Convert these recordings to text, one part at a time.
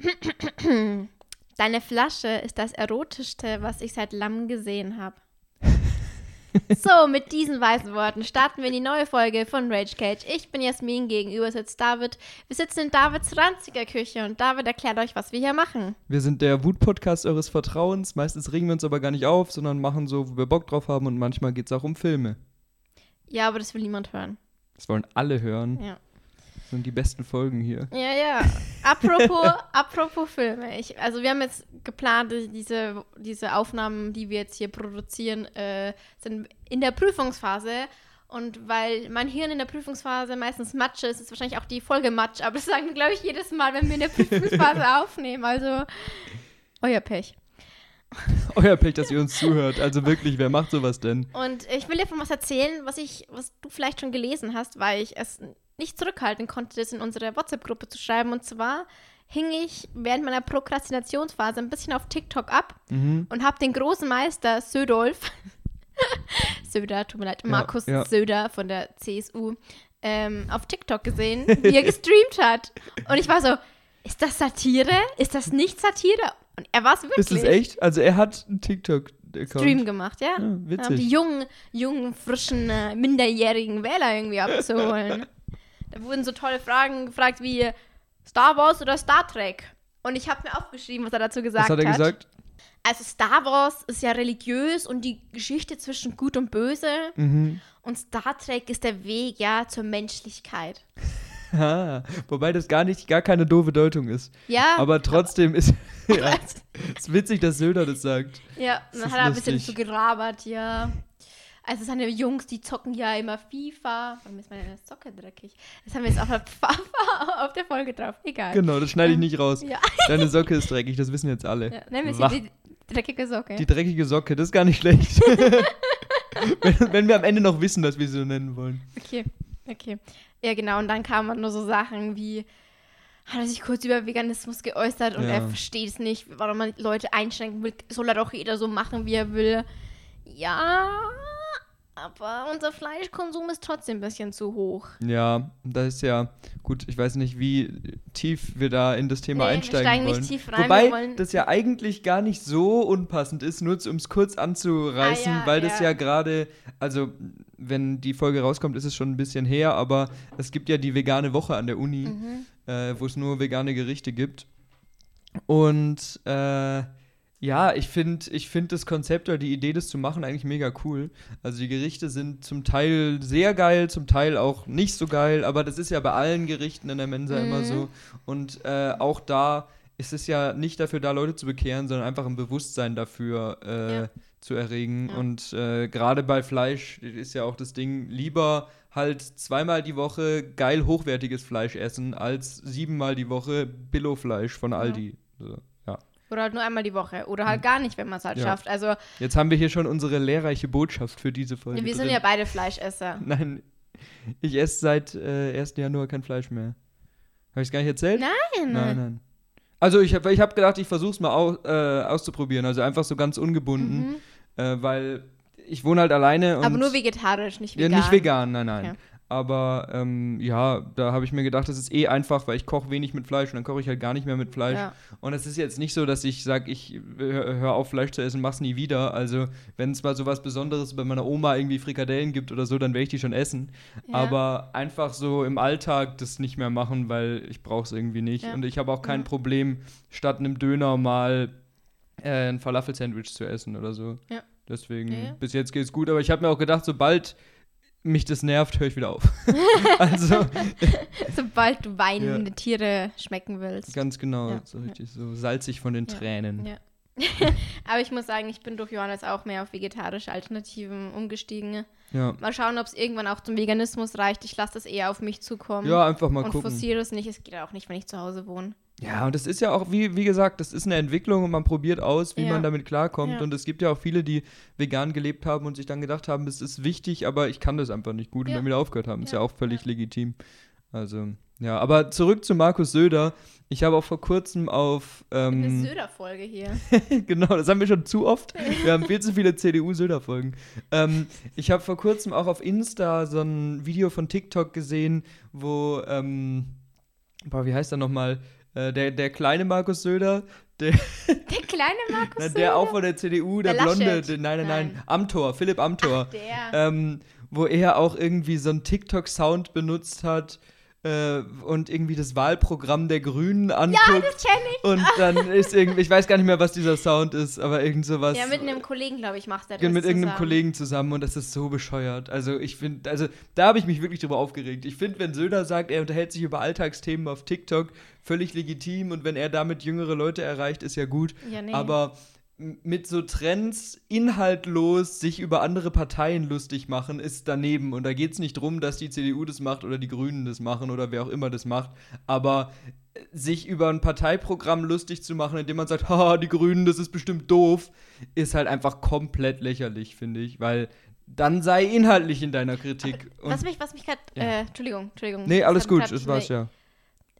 Deine Flasche ist das erotischste, was ich seit Lamm gesehen habe. so, mit diesen weisen Worten starten wir in die neue Folge von Rage Cage. Ich bin Jasmin, gegenüber sitzt David. Wir sitzen in Davids ranziger Küche und David erklärt euch, was wir hier machen. Wir sind der Wut-Podcast eures Vertrauens. Meistens regen wir uns aber gar nicht auf, sondern machen so, wo wir Bock drauf haben und manchmal geht es auch um Filme. Ja, aber das will niemand hören. Das wollen alle hören. Ja. Das sind die besten Folgen hier. Ja, ja. Apropos, apropos Filme. Ich, also wir haben jetzt geplant, diese, diese Aufnahmen, die wir jetzt hier produzieren, äh, sind in der Prüfungsphase. Und weil mein Hirn in der Prüfungsphase meistens Matsch ist, ist wahrscheinlich auch die Folge Matsch. Aber das sagen wir, glaube ich, jedes Mal, wenn wir in der Prüfungsphase aufnehmen. Also, euer Pech. Euer Pech, dass ihr uns zuhört. Also wirklich, wer macht sowas denn? Und ich will dir von was erzählen, was ich, was du vielleicht schon gelesen hast, weil ich es nicht zurückhalten konnte, das in unsere WhatsApp-Gruppe zu schreiben. Und zwar hing ich während meiner Prokrastinationsphase ein bisschen auf TikTok ab Mhm. und habe den großen Meister Södolf, Söder, tut mir leid, Markus ja. Söder von der CSU, ähm, auf TikTok gesehen, wie er gestreamt hat. Und ich war so, ist das Satire? Ist das nicht Satire? Und er war es wirklich. Ist das echt? Also er hat einen TikTok-Account. Stream gemacht, ja? Ja, um die witzig. jungen, jungen, frischen, äh, minderjährigen Wähler irgendwie abzuholen. wurden so tolle Fragen gefragt wie Star Wars oder Star Trek. Und ich habe mir aufgeschrieben, was er dazu gesagt Was hat er gesagt? Also Star Wars ist ja religiös und die Geschichte zwischen Gut und Böse. Mhm. Und Star Trek ist der Weg, ja, zur Menschlichkeit. Ah, wobei das gar nicht, gar keine doofe Deutung ist. Ja, Aber trotzdem ist ja, ist witzig, dass Söder das sagt. ja, dann hat er ein bisschen zu gerabert, ja. Also seine Jungs, die zocken ja immer FIFA. Warum ist meine Socke dreckig? Das haben wir jetzt auf der, auf der Folge drauf. Egal. Genau, das schneide ich nicht raus. Ja, Deine Socke ist dreckig, das wissen jetzt alle. ja. nennen wir hier die dreckige Socke. Die dreckige Socke, das ist gar nicht schlecht. wenn, wenn wir am Ende noch wissen, dass wir sie so nennen wollen. Okay, okay. Ja, genau. Und dann kamen nur so Sachen wie, hat er sich kurz über Veganismus geäußert und Ja. er versteht es nicht, warum man Leute einschränken will. Soll er doch jeder so machen, wie er will. Ja, aber unser Fleischkonsum ist trotzdem ein bisschen zu hoch. Ja, das ist ja gut. Ich weiß nicht, wie tief wir da in das Thema Nee, wir einsteigen steigen nicht wollen. tief rein, Wobei wir das ja eigentlich gar nicht so unpassend ist, nur um es kurz anzureißen, Ah, ja, weil das ja. ja gerade, also wenn die Folge rauskommt, ist es schon ein bisschen her, aber es gibt ja die vegane Woche an der Uni, Mhm. äh, wo es nur vegane Gerichte gibt. Und äh, ja, ich finde ich find das Konzept oder die Idee, das zu machen, eigentlich mega cool. Also die Gerichte sind zum Teil sehr geil, zum Teil auch nicht so geil, aber das ist ja bei allen Gerichten in der Mensa immer Mhm. so. Und äh, auch da ist es ja nicht dafür da, Leute zu bekehren, sondern einfach ein Bewusstsein dafür äh, Ja. zu erregen. Ja. Und äh, gerade bei Fleisch ist ja auch das Ding, lieber halt zweimal die Woche geil hochwertiges Fleisch essen, als siebenmal die Woche Billo-Fleisch von Aldi. So, ja. Oder halt nur einmal die Woche. Oder halt gar nicht, wenn man es halt Ja. schafft. Also, Jetzt haben wir hier schon unsere lehrreiche Botschaft für diese Folge. wir sind drin. ja beide Fleischesser. Nein, ich esse seit äh, 1. Januar kein Fleisch mehr. Habe ich es gar nicht erzählt? Nein. Nein, nein. Also ich habe ich hab gedacht, ich versuche es mal au äh, auszuprobieren. Also einfach so ganz ungebunden. Mhm. Äh, weil ich wohne halt alleine und Aber nur vegetarisch, nicht ja, vegan. nicht vegan, nein, nein. Ja. Aber ähm, ja, da habe ich mir gedacht, das ist eh einfach, weil ich koche wenig mit Fleisch und dann koche ich halt gar nicht mehr mit Fleisch. Ja. Und es ist jetzt nicht so, dass ich sage, ich hör, hör auf Fleisch zu essen, mach's nie wieder. Also wenn es mal so was Besonderes bei meiner Oma irgendwie Frikadellen gibt oder so, dann werde ich die schon essen. Ja. Aber einfach so im Alltag das nicht mehr machen, weil ich brauche es irgendwie nicht. Ja. Und ich habe auch kein. Problem, statt einem Döner mal äh, ein Falafel-Sandwich zu essen oder so. Deswegen, bis jetzt geht's gut. Aber ich habe mir auch gedacht, sobald mich das nervt, höre ich wieder auf. also Sobald du weinende Tiere schmecken willst. ganz genau, Ja. so richtig so salzig von den Ja. Tränen. Ja. Aber ich muss sagen, ich bin durch Johannes auch mehr auf vegetarische Alternativen umgestiegen. Ja, Mal schauen, ob es irgendwann auch zum Veganismus reicht. Ich lasse das eher auf mich zukommen. ja einfach mal und gucken. forciere es nicht. Es geht auch nicht, wenn ich zu Hause wohne. Ja, und das ist ja auch, wie, wie gesagt, das ist eine Entwicklung und man probiert aus, wie Ja. man damit klarkommt. Ja. Und es gibt ja auch viele, die vegan gelebt haben und sich dann gedacht haben, es ist wichtig, aber ich kann das einfach nicht gut und Ja. dann wieder aufgehört haben. Ist ja auch völlig legitim. Also, ja, aber zurück zu Markus Söder. Ich habe auch vor kurzem auf. Eine Ähm, Söder-Folge hier. genau, das haben wir schon zu oft. Wir haben viel zu viele CDU-Söder-Folgen. Ähm, ich habe vor kurzem auch auf Insta so ein Video von TikTok gesehen, wo, ähm, boah, wie heißt er nochmal? Äh, der, der kleine Markus Söder, der, Der kleine Markus na, Söder? der auch von der CDU, der, Der Blonde, der, nein, nein, nein, Nein. Amthor, Philipp Amthor. Ach, der. ähm, wo er auch irgendwie so einen TikTok-Sound benutzt hat äh, und irgendwie das Wahlprogramm der Grünen anguckt. ja, das kenne ich. und dann ist irgendwie, ich weiß gar nicht mehr, was dieser Sound ist, aber irgend sowas. Ja, mit einem Kollegen, glaube ich, macht er das mit irgendeinem zusammen. Kollegen zusammen und das ist so bescheuert. Also ich finde, also da habe ich mich wirklich drüber aufgeregt. Ich finde, wenn Söder sagt, er unterhält sich über Alltagsthemen auf TikTok, völlig legitim und wenn er damit jüngere Leute erreicht, ist ja gut. Ja, nee. Aber mit so Trends inhaltlos sich über andere Parteien lustig machen, ist daneben. Und da geht es nicht drum, dass die CDU das macht oder die Grünen das machen oder wer auch immer das macht. Aber äh, sich über ein Parteiprogramm lustig zu machen, indem man sagt, haha, die Grünen, das ist bestimmt doof, ist halt einfach komplett lächerlich, finde ich. Weil dann sei inhaltlich in deiner Kritik. Was mich, was mich gerade, Ja. äh, Entschuldigung, Entschuldigung. nee, alles gut, das war's ja.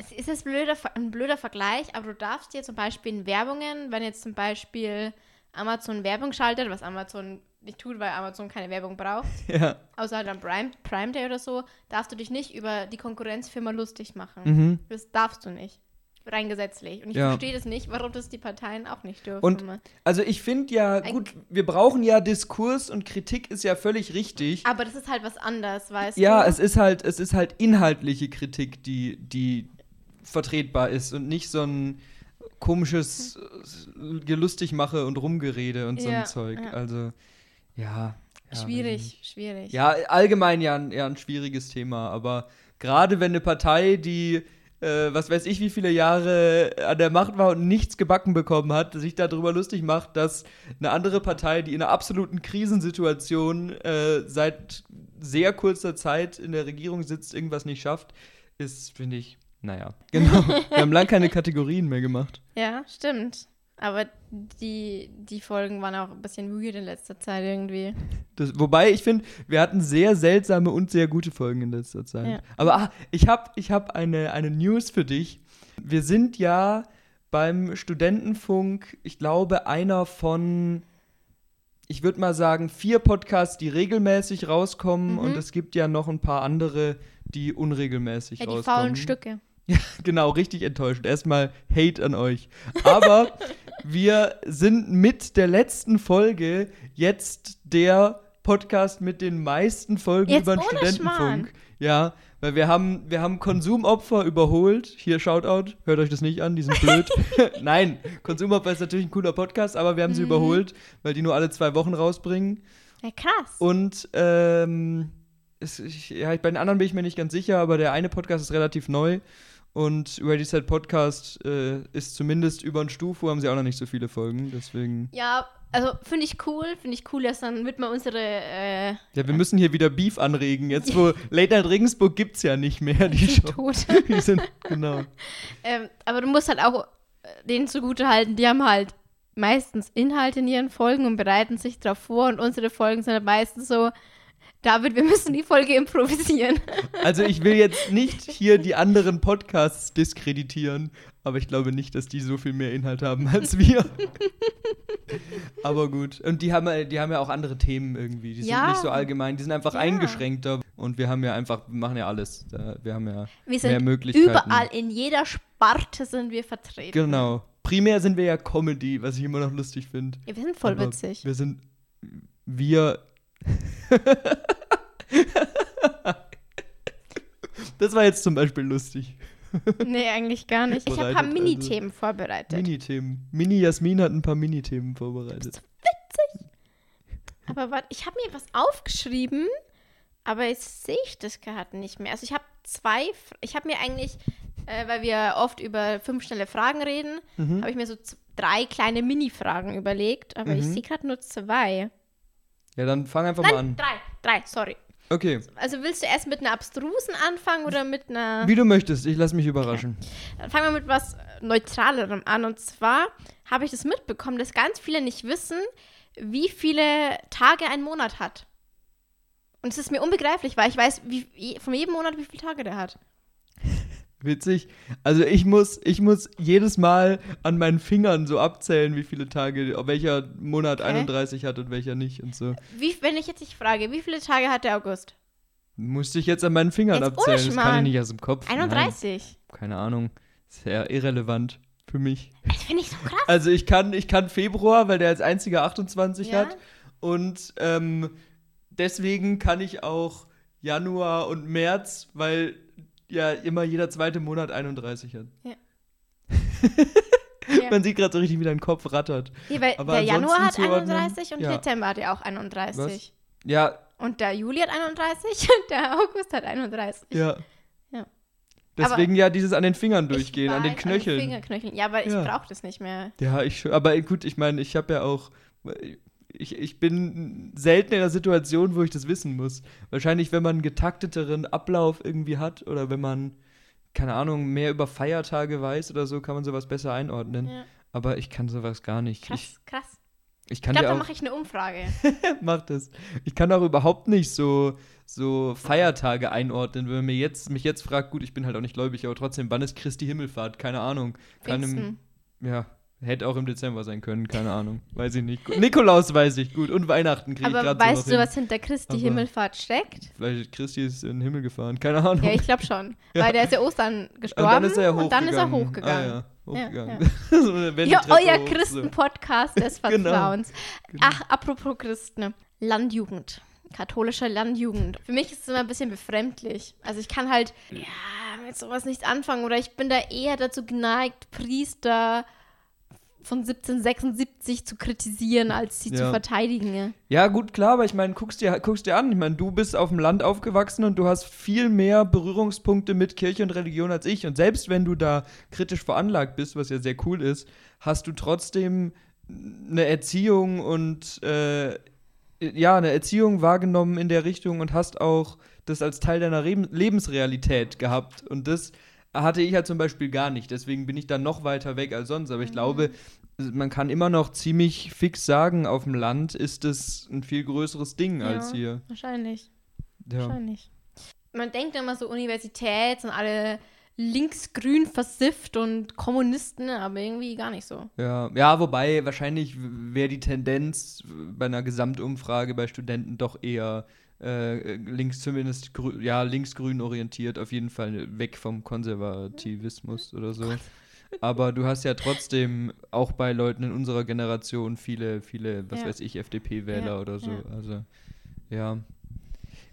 Es ist jetzt blöder, ein blöder Vergleich, aber du darfst dir zum Beispiel in Werbungen, wenn jetzt zum Beispiel Amazon Werbung schaltet, was Amazon nicht tut, weil Amazon keine Werbung braucht, Ja. außer halt am Prime, Prime Day oder so, darfst du dich nicht über die Konkurrenzfirma lustig machen. Mhm. Das darfst du nicht. Rein gesetzlich. Und ich Ja. verstehe das nicht, warum das die Parteien auch nicht dürfen. Und-. Also ich finde ja, gut, wir brauchen ja Diskurs und Kritik ist ja völlig richtig. aber das ist halt was anderes, weißt Ja, du? es ist halt, es ist halt inhaltliche Kritik, die, die vertretbar ist und nicht so ein komisches äh, Gelustigmache und Rumgerede und so Ja, ein Zeug. ja. Also, ja. ja schwierig, schwierig. Ja, allgemein ja, ein- ja ein schwieriges Thema, aber gerade wenn eine Partei, die äh, was weiß ich, wie viele Jahre an der Macht war und nichts gebacken bekommen hat, sich darüber lustig macht, dass eine andere Partei, die in einer absoluten Krisensituation äh, seit sehr kurzer Zeit in der Regierung sitzt, irgendwas nicht schafft, ist, finde ich, naja. Genau. Wir haben lange keine Kategorien mehr gemacht. Ja, stimmt. Aber die, die Folgen waren auch ein bisschen weird in letzter Zeit irgendwie. Das, wobei ich finde, wir hatten sehr seltsame und sehr gute Folgen in letzter Zeit. Ja. Aber ah, ich habe ich hab eine, eine News für dich. Wir sind ja beim Studentenfunk, ich glaube, einer von, ich würde mal sagen, vier Podcasts, die regelmäßig rauskommen. Mhm. Und es gibt ja noch ein paar andere, die unregelmäßig Ja, die rauskommen. faulen Stücke. Genau, richtig enttäuschend. Erstmal Hate an euch. Aber wir sind mit der letzten Folge jetzt der Podcast mit den meisten Folgen Jetzt über den Studentenfunk. Schmarrn. Ja, weil wir haben, wir haben Konsumopfer überholt. Hier Shoutout, hört euch das nicht an, die sind blöd. Nein, Konsumopfer ist natürlich ein cooler Podcast, aber wir haben sie Mhm. überholt, weil die nur alle zwei Wochen rausbringen. Ja, krass. Und ähm, es, ich, ja, bei den anderen bin ich mir nicht ganz sicher, aber der eine Podcast ist relativ neu. Und Ready Set Podcast äh, ist zumindest über ein Stufu, haben sie auch noch nicht so viele Folgen. Deswegen. Ja, also finde ich cool. Finde ich cool, dass dann wird mal unsere äh, Ja, wir müssen hier wieder Beef anregen. Jetzt, wo Late Night Regensburg gibt es ja nicht mehr, die Show. tot. Die sind, genau. ähm, aber du musst halt auch äh, denen zugute halten, die haben halt meistens Inhalte in ihren Folgen und bereiten sich darauf vor. Und unsere Folgen sind halt meistens so, David, wir müssen die Folge improvisieren. Also ich will jetzt nicht hier die anderen Podcasts diskreditieren, aber ich glaube nicht, dass die so viel mehr Inhalt haben als wir. aber gut. Und die haben, ja- die haben ja auch andere Themen irgendwie. Die sind Ja. nicht so allgemein, die sind einfach Ja. eingeschränkter. Und wir haben ja einfach, wir machen ja alles. Wir haben ja Wir sind mehr Möglichkeiten. überall, in jeder Sparte sind wir vertreten. Genau. Primär sind wir ja Comedy, was ich immer noch lustig finde. Ja, wir sind voll Aber witzig. Wir sind. Wir. das war jetzt zum Beispiel lustig. Nee, eigentlich gar nicht. Ich habe ein paar Vorbereitet, Mini-Themen vorbereitet. Mini-Themen. Mini-Jasmin hat ein paar Mini-Themen vorbereitet. Aber warte, ich habe mir was aufgeschrieben, aber jetzt sehe ich das gerade nicht mehr. Also ich habe zwei, ich habe mir eigentlich, äh, weil wir oft über fünf schnelle Fragen reden, Mhm. habe ich mir so drei kleine Mini-Fragen überlegt, aber ich Mhm. sehe gerade nur zwei. Ja, dann fang einfach mal Nein, an. drei, drei, sorry. Okay. Also willst du erst mit einer abstrusen anfangen oder mit einer... Wie du möchtest, ich lass mich überraschen. Dann fangen wir mit was Neutralerem an. Und zwar habe ich das mitbekommen, dass ganz viele nicht wissen, wie viele Tage ein Monat hat. Und es ist mir unbegreiflich, weil ich weiß wie, von jedem Monat, wie viele Tage der hat. Witzig. Also ich muss, ich muss jedes Mal an meinen Fingern so abzählen, wie viele Tage, welcher Monat Okay. 31 hat und welcher nicht und so. Wie, wenn ich jetzt dich frage, wie viele Tage hat der August? Musste ich jetzt an meinen Fingern Jetzt abzählen. Das kann ich nicht aus dem Kopf. Nein, 31. keine Ahnung. Sehr irrelevant für mich. Das finde ich so krass. Also ich kann, ich kann Februar, weil der als einziger 28 Ja. hat. Und ähm, deswegen kann ich auch Januar und März, weil ja immer jeder zweite Monat 31 hat. Ja. Man sieht gerade so richtig, wie dein Kopf rattert. Nee, weil Aber der Januar hat ansonsten zuordnen, 31 und ja. Dezember hat ja auch 31. Was? Ja, Und der Juli hat 31 und der August hat 31. ja. Ja. Deswegen ja dieses an den Fingern durchgehen, an den Knöcheln. An den Fingerknöcheln. Ja, aber ich Ja. brauche das nicht mehr. Ja, ich. Aber gut, ich meine, ich habe ja auch. Ich, ich bin selten in der Situation, wo ich das wissen muss. Wahrscheinlich, wenn man einen getakteteren Ablauf irgendwie hat oder wenn man, keine Ahnung, mehr über Feiertage weiß oder so, kann man sowas besser einordnen. Ja. Aber ich kann sowas gar nicht. Ich, Krass, krass. ich Ich kann glaube, dir da mache ich eine Umfrage. Mach das. Ich kann auch überhaupt nicht so, so Feiertage einordnen. Wenn man mir jetzt, mich jetzt fragt, gut, ich bin halt auch nicht gläubig, aber trotzdem, wann ist Christi Himmelfahrt? Keine Ahnung. Kann im, ja, hätte auch im Dezember sein können, keine Ahnung. Weiß ich nicht. Gut, Nikolaus weiß ich gut und Weihnachten kriege ich Aber gerade so weißt noch du, hin. was hinter Christi Aber- Himmelfahrt steckt? Vielleicht Christi ist in den Himmel gefahren, keine Ahnung. Ja, ich glaube schon. Ja. Weil der ist ja Ostern und gestorben dann ist er ja und dann ist er hochgegangen. hochgegangen. Ah, ja, hochgegangen. Ja, so Ja, Wendeltreppe euer so. Christen-Podcast des Genau. Vertrauens. Genau. Ach, apropos Christen. Landjugend. Katholische Landjugend. Für mich ist es immer ein bisschen befremdlich. Also ich kann halt, ja, mit sowas nichts anfangen. Oder ich bin da eher dazu geneigt, Priester von 1776 zu kritisieren, als sie zu Ja. verteidigen. Ja, gut, klar, aber ich meine, guckst dir, guckst dir an. Ich meine, du bist auf dem Land aufgewachsen und du hast viel mehr Berührungspunkte mit Kirche und Religion als ich. Und selbst wenn du da kritisch veranlagt bist, was ja sehr cool ist, hast du trotzdem eine Erziehung und äh, ja, eine Erziehung wahrgenommen in der Richtung und hast auch das als Teil deiner Reben- Lebensrealität gehabt. Und das hatte ich halt zum Beispiel gar nicht. Deswegen bin ich da noch weiter weg als sonst. Aber ich glaube, man kann immer noch ziemlich fix sagen, auf dem Land ist es ein viel größeres Ding als Ja. hier. Wahrscheinlich. Ja. Wahrscheinlich. Man denkt immer so, Universität sind alle linksgrün versifft und Kommunisten, aber irgendwie gar nicht so. Ja, ja, wobei wahrscheinlich wäre die Tendenz bei einer Gesamtumfrage bei Studenten doch eher äh, links, zumindest ja, linksgrün orientiert, auf jeden Fall weg vom Konservativismus oder so. Aber du hast ja trotzdem auch bei Leuten in unserer Generation viele, viele, was Ja. weiß ich, FDP-Wähler Ja, oder so. ja. Also, ja.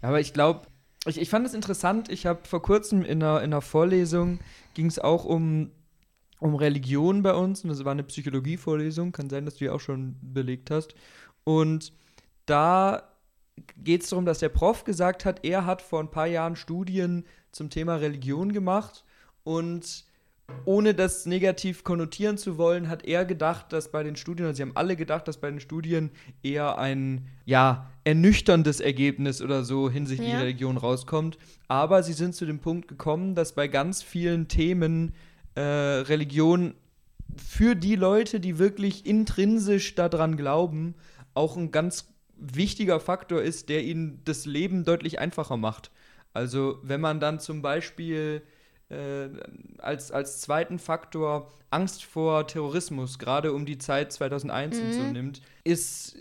Aber ich glaube, ich, ich fand es interessant, ich habe vor kurzem in einer, in einer Vorlesung, ging es auch um, um Religion bei uns und das war eine Psychologievorlesung, kann sein, dass du die auch schon belegt hast. Und da geht es darum, dass der Prof gesagt hat, er hat vor ein paar Jahren Studien zum Thema Religion gemacht und ohne das negativ konnotieren zu wollen, hat er gedacht, dass bei den Studien, also sie haben alle gedacht, dass bei den Studien eher ein, ja, ernüchterndes Ergebnis oder so hinsichtlich Ja. Religion rauskommt. Aber sie sind zu dem Punkt gekommen, dass bei ganz vielen Themen äh, Religion für die Leute, die wirklich intrinsisch daran glauben, auch ein ganz wichtiger Faktor ist, der ihnen das Leben deutlich einfacher macht. Also wenn man dann zum Beispiel äh, als, als zweiten Faktor Angst vor Terrorismus, gerade um die Zeit 2001 und so Mhm. nimmt, ist,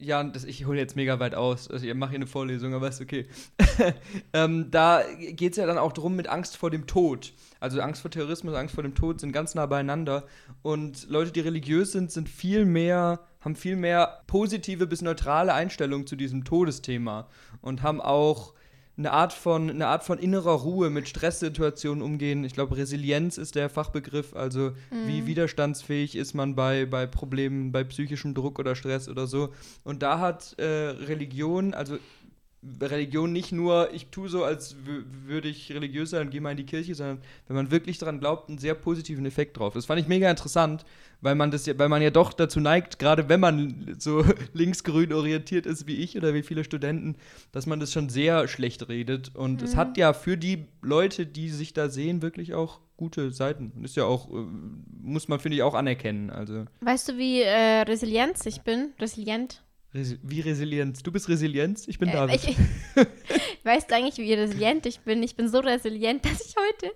ja, das, ich hole jetzt mega weit aus, also ich mache hier eine Vorlesung, aber ist okay. ähm, da geht es ja dann auch darum mit Angst vor dem Tod. Also Angst vor Terrorismus, Angst vor dem Tod sind ganz nah beieinander. Und Leute, die religiös sind, sind viel mehr, haben viel mehr positive bis neutrale Einstellungen zu diesem Todesthema und haben auch eine Art von, eine Art von innerer Ruhe mit Stresssituationen umgehen. Ich glaube, Resilienz ist der Fachbegriff, also wie widerstandsfähig ist man bei, bei Problemen, bei psychischem Druck oder Stress oder so. Und da hat äh, Religion, also Religion nicht nur, ich tue so, als wü- würde ich religiös sein und gehe mal in die Kirche, sondern wenn man wirklich daran glaubt, einen sehr positiven Effekt drauf. Das fand ich mega interessant, weil man das ja, weil man ja doch dazu neigt, gerade wenn man so linksgrün orientiert ist wie ich oder wie viele Studenten, dass man das schon sehr schlecht redet. Und es hat ja für die Leute, die sich da sehen, wirklich auch gute Seiten. Und ist ja auch, äh, muss man, finde ich, auch anerkennen. Also Weißt du, wie äh, resilient ich bin? Resilient? Wie Resilienz. Du bist Resilienz, ich bin Äh, David. ich, weißt du eigentlich, wie resilient ich bin? Ich bin so resilient, dass ich heute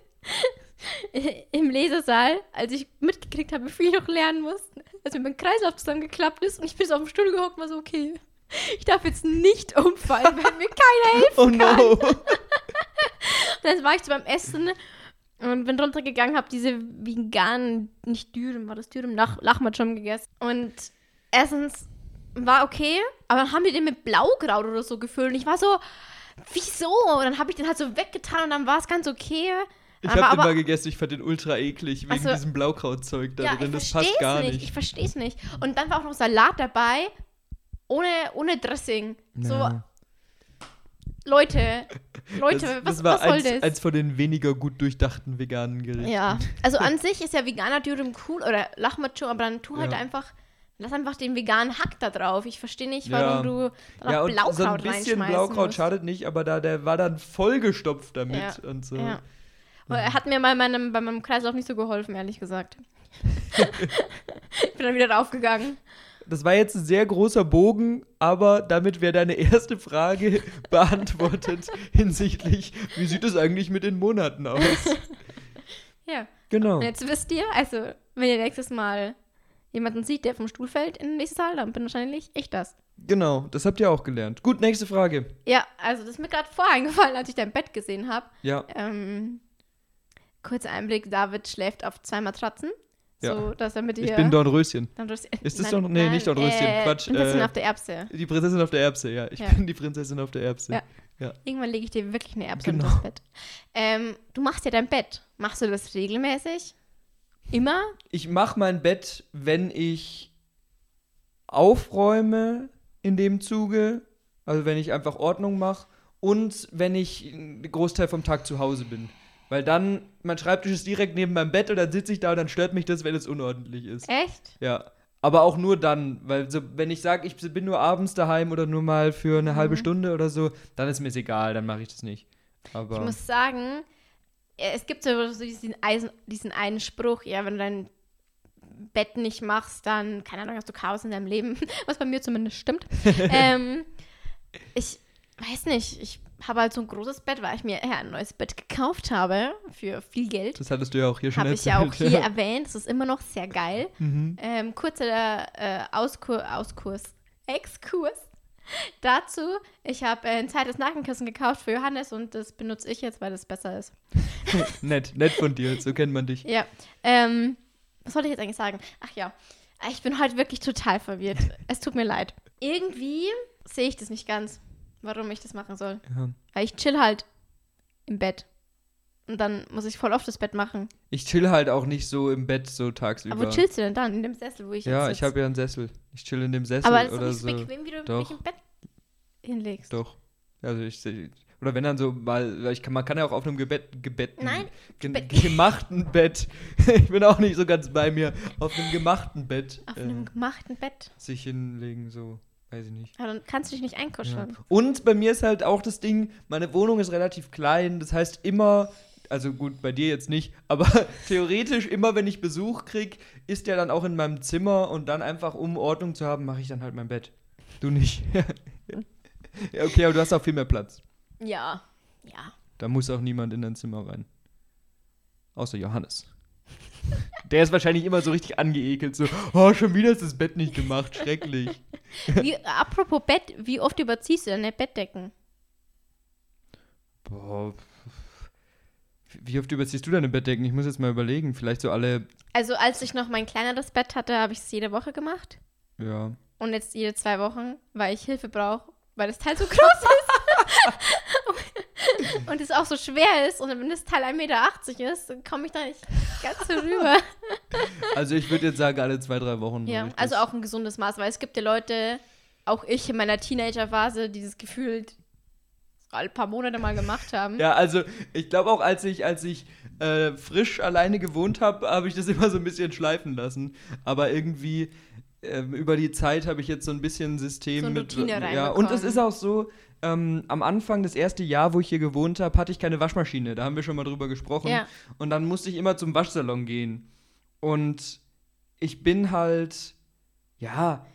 im Lesesaal, als ich mitgekriegt habe, wie viel ich noch lernen muss, als mir mein Kreislauf zusammengeklappt ist und ich bin so auf dem Stuhl gehockt, war so, okay, ich darf jetzt nicht umfallen, weil mir keiner hilft. oh no. Dann war ich so beim Essen Und bin runtergegangen, habe diese veganen, nicht Dürüm, war das Dürüm, Lach, Lachmatschum gegessen. Und erstens war okay, aber dann haben die den mit Blaukraut oder so gefüllt. Und ich war so, wieso? Und dann habe ich den halt so weggetan und dann war es ganz okay. Ich habe den mal gegessen, ich fand den ultra eklig, wegen Also- diesem Blaukrautzeug da ja, drin. Das passt gar nicht. nicht. Ich verstehe es nicht. Und dann war auch noch Salat dabei, ohne, ohne Dressing. So, Ja. Leute, Leute, das, was, das war was soll eins, das? eins von den weniger gut durchdachten veganen Gerichten. Ja, also an sich ist ja veganer Dürüm cool oder Lachmacho, aber dann tu halt Ja. einfach, lass einfach den veganen Hack da drauf. Ich verstehe nicht, Ja. warum du da Ja, und Blaukraut so ein bisschen Blaukraut musst. schadet nicht, aber da der war dann vollgestopft damit Ja, und so. Ja. Aber er hat mir bei meinem, bei meinem Kreislauf nicht so geholfen, ehrlich gesagt. ich bin dann wieder draufgegangen. Das war jetzt ein sehr großer Bogen, aber damit wäre deine erste Frage beantwortet hinsichtlich, wie sieht es eigentlich mit den Monaten aus? Ja. Genau. Und jetzt wisst ihr, also, wenn ihr nächstes Mal jemanden sieht, der vom Stuhl fällt in den nächsten Saal, dann bin wahrscheinlich ich das. Genau, das habt ihr auch gelernt. Gut, nächste Frage. Ja, also das ist mir gerade vorher eingefallen, als ich dein Bett gesehen habe. Ja, Ähm, kurzer Einblick, David schläft auf zwei Matratzen. So, Ja. dass damit ihr... ich bin Dornröschen. Dann Ist das doch- nee, nicht Dornröschen, Quatsch, Prinzessin äh, auf der Erbse. Die Prinzessin auf der Erbse, ja. Ich Ja. bin die Prinzessin auf der Erbse. Ja. Irgendwann lege ich dir wirklich eine Erbse Genau. das Bett. Ähm, du machst ja dein Bett. Machst du das regelmäßig? Immer? Ich mache mein Bett, wenn ich aufräume in dem Zuge, also wenn ich einfach Ordnung mache und wenn ich einen Großteil vom Tag zu Hause bin. Weil dann, mein Schreibtisch ist direkt neben meinem Bett und dann sitze ich da und dann stört mich das, wenn es unordentlich ist. Echt? Ja. Aber auch nur dann, weil so, wenn ich sage, ich bin nur abends daheim oder nur mal für eine halbe Stunde oder so, dann ist mir es egal, dann mache ich das nicht. Aber Ich muss sagen, es gibt so diesen, Eisen, diesen einen Spruch, ja, wenn du dein Bett nicht machst, dann, keine Ahnung, hast du Chaos in deinem Leben, was bei mir zumindest stimmt. ähm, ich weiß nicht, ich habe halt so ein großes Bett, weil ich mir ja, ein neues Bett gekauft habe für viel Geld. das hattest du ja auch hier schon Habe ich erzählt. ja auch hier erwähnt, das ist immer noch sehr geil. Mhm. Ähm, kurzer äh, Auskur Auskurs, Exkurs dazu. Ich habe äh, ein zweites Nackenkissen gekauft für Johannes und das benutze ich jetzt, weil das besser ist. nett, nett von dir, so kennt man dich. Ja. Ähm, was wollte ich jetzt eigentlich sagen? Ach ja, ich bin heute wirklich total verwirrt. es tut mir leid. Irgendwie sehe ich das nicht ganz, warum ich das machen soll. Ja. Weil ich chill halt im Bett. Und dann muss ich voll oft das Bett machen. Ich chill halt auch nicht so im Bett so tagsüber. Aber wo chillst du denn dann? In dem Sessel, wo ich Ja, jetzt ich habe ja einen Sessel. Ich chill in dem Sessel Aber das ist oder nicht so bequem, wie du Doch. dich im Bett hinlegst. Doch. Also ich oder wenn dann so mal, ich kann, man kann ja auch auf einem Gebett, gebetten, Nein, ge Bett- gemachten Bett. ich bin auch nicht so ganz bei mir. Auf einem gemachten Bett Auf äh, einem gemachten Bett. sich hinlegen, so, weiß ich nicht. Aber dann kannst du dich nicht Ja. einkuscheln. Und bei mir ist halt auch das Ding, meine Wohnung ist relativ klein, das heißt immer, also gut, bei dir jetzt nicht, aber theoretisch immer, wenn ich Besuch krieg, ist der dann auch in meinem Zimmer und dann einfach, um Ordnung zu haben, mache ich dann halt mein Bett. Du nicht. ja, okay, aber du hast auch viel mehr Platz. Ja. Ja. Da muss auch niemand in dein Zimmer rein. Außer Johannes. Der ist wahrscheinlich immer so richtig angeekelt, so, oh, schon wieder ist das Bett nicht gemacht, schrecklich. Wie, apropos Bett, wie oft überziehst du deine Bettdecken? Boah. Wie oft überziehst du deine Bettdecken? Ich muss jetzt mal überlegen. Vielleicht so alle. Also als ich noch mein kleineres Bett hatte, habe ich es jede Woche gemacht. Ja. Und jetzt jede zwei Wochen, weil ich Hilfe brauche, weil das Teil so groß ist. und es auch so schwer ist. Und wenn das Teil 1,80 Meter ist, dann komme ich da nicht ganz so rüber. Also ich würde jetzt sagen, alle zwei, drei Wochen. Ja, also auch ein gesundes Maß, weil es gibt ja Leute, auch ich in meiner Teenagerphase, die das Gefühl ein paar Monate mal gemacht haben. Ja, also ich glaube auch, als ich, als ich äh, frisch alleine gewohnt habe, habe ich das immer so ein bisschen schleifen lassen. Aber irgendwie ähm, über die Zeit habe ich jetzt so ein bisschen System So mit. Ja, und es ist auch so. Ähm, am Anfang, das erste Jahr, wo ich hier gewohnt habe, hatte ich keine Waschmaschine. Da haben wir schon mal drüber gesprochen. Ja. Und dann musste ich immer zum Waschsalon gehen. Und ich bin halt, ja,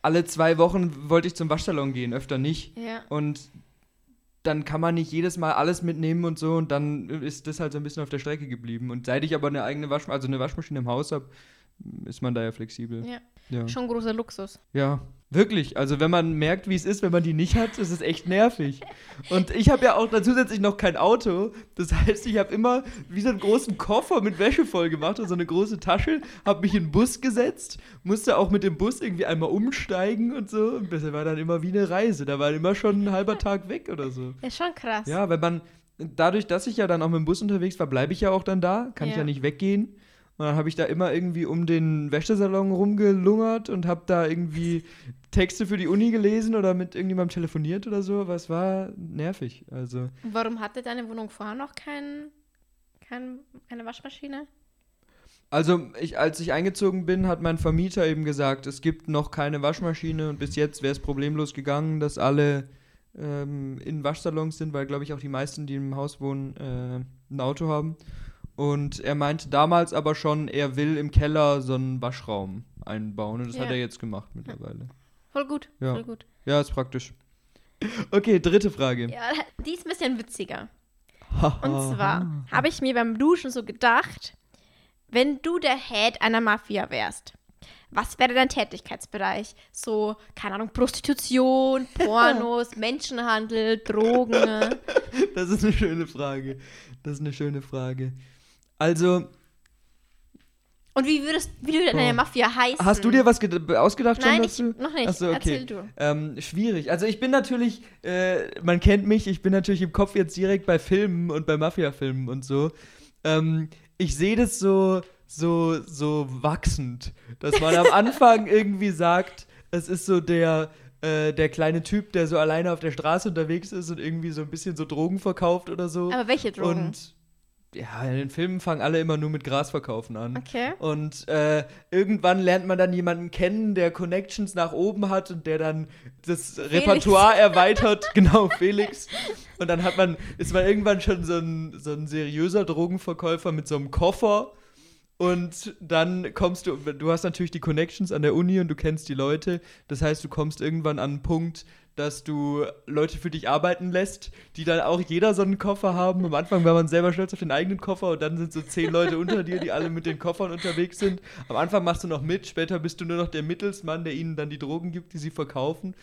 alle zwei Wochen wollte ich zum Waschsalon gehen, öfter nicht. Ja. Und dann kann man nicht jedes Mal alles mitnehmen und so und dann ist das halt so ein bisschen auf der Strecke geblieben. Und seit ich aber eine eigene Waschmaschine, also eine Waschmaschine im Haus habe, ist man da ja flexibel. Ja. Ja. Schon großer Luxus. Ja, wirklich. Also wenn man merkt, wie es ist, wenn man die nicht hat, ist es echt nervig. Und ich habe ja auch dann zusätzlich noch kein Auto. Das heißt, ich habe immer wie so einen großen Koffer mit Wäsche voll gemacht und so eine große Tasche, habe mich in den Bus gesetzt, musste auch mit dem Bus irgendwie einmal umsteigen und so. Und das war dann immer wie eine Reise. Da war immer schon ein halber Tag weg oder so. Ist schon krass. Ja, wenn man, dadurch, dass ich ja dann auch mit dem Bus unterwegs war, bleibe ich ja auch dann da, kann ich Ja. ja nicht weggehen. Und dann habe ich da immer irgendwie um den Wäschesalon rumgelungert und habe da irgendwie Texte für die Uni gelesen oder mit irgendjemandem telefoniert oder so, aber es war nervig. Also, Warum hatte deine Wohnung vorher noch kein, kein, keine Waschmaschine? also ich, als ich eingezogen bin, hat mein Vermieter eben gesagt, es gibt noch keine Waschmaschine und bis jetzt wäre es problemlos gegangen, dass alle ähm, in Waschsalons sind, weil, glaube ich, auch die meisten, die im Haus wohnen, äh, ein Auto haben. Und er meinte damals aber schon, er will im Keller so einen Waschraum einbauen. Und das Ja. hat er jetzt gemacht mittlerweile. Voll gut, Ja. voll gut. Ja, ist praktisch. Okay, dritte Frage. Ja, die ist ein bisschen witziger. Und zwar habe ich mir beim Duschen so gedacht, wenn du der Head einer Mafia wärst, was wäre dein Tätigkeitsbereich? So, keine Ahnung, Prostitution, Pornos, Menschenhandel, Drogen. Das ist eine schöne Frage. Das ist eine schöne Frage. Also, Und wie würdest wie würde deine Oh. Mafia heißen? hast du dir was ged- ausgedacht Nein, schon ich, dazu? noch nicht. Ach so, okay. Erzähl du. Ähm, schwierig. Also ich bin natürlich, äh, man kennt mich, ich bin natürlich im Kopf jetzt direkt bei Filmen und bei Mafia-Filmen und so. Ähm, ich sehe das so, so, so wachsend, dass man am Anfang irgendwie sagt, es ist so der, äh, der kleine Typ, der so alleine auf der Straße unterwegs ist und irgendwie so ein bisschen so Drogen verkauft oder so. Aber welche Drogen? Und ja, in den Filmen fangen alle immer nur mit Grasverkaufen an. okay. Und äh, irgendwann lernt man dann jemanden kennen, der Connections nach oben hat und der dann das Repertoire erweitert. Genau, Felix. Und dann hat man, ist man irgendwann schon so ein, so ein seriöser Drogenverkäufer mit so einem Koffer. Und dann kommst du, du hast natürlich die Connections an der Uni und du kennst die Leute. Das heißt, du kommst irgendwann an einen Punkt, dass du Leute für dich arbeiten lässt, die dann auch jeder so einen Koffer haben. Am Anfang war man selber stolz auf den eigenen Koffer und dann sind so zehn Leute unter dir, die alle mit den Koffern unterwegs sind. Am Anfang machst du noch mit, später bist du nur noch der Mittelsmann, der ihnen dann die Drogen gibt, die sie verkaufen.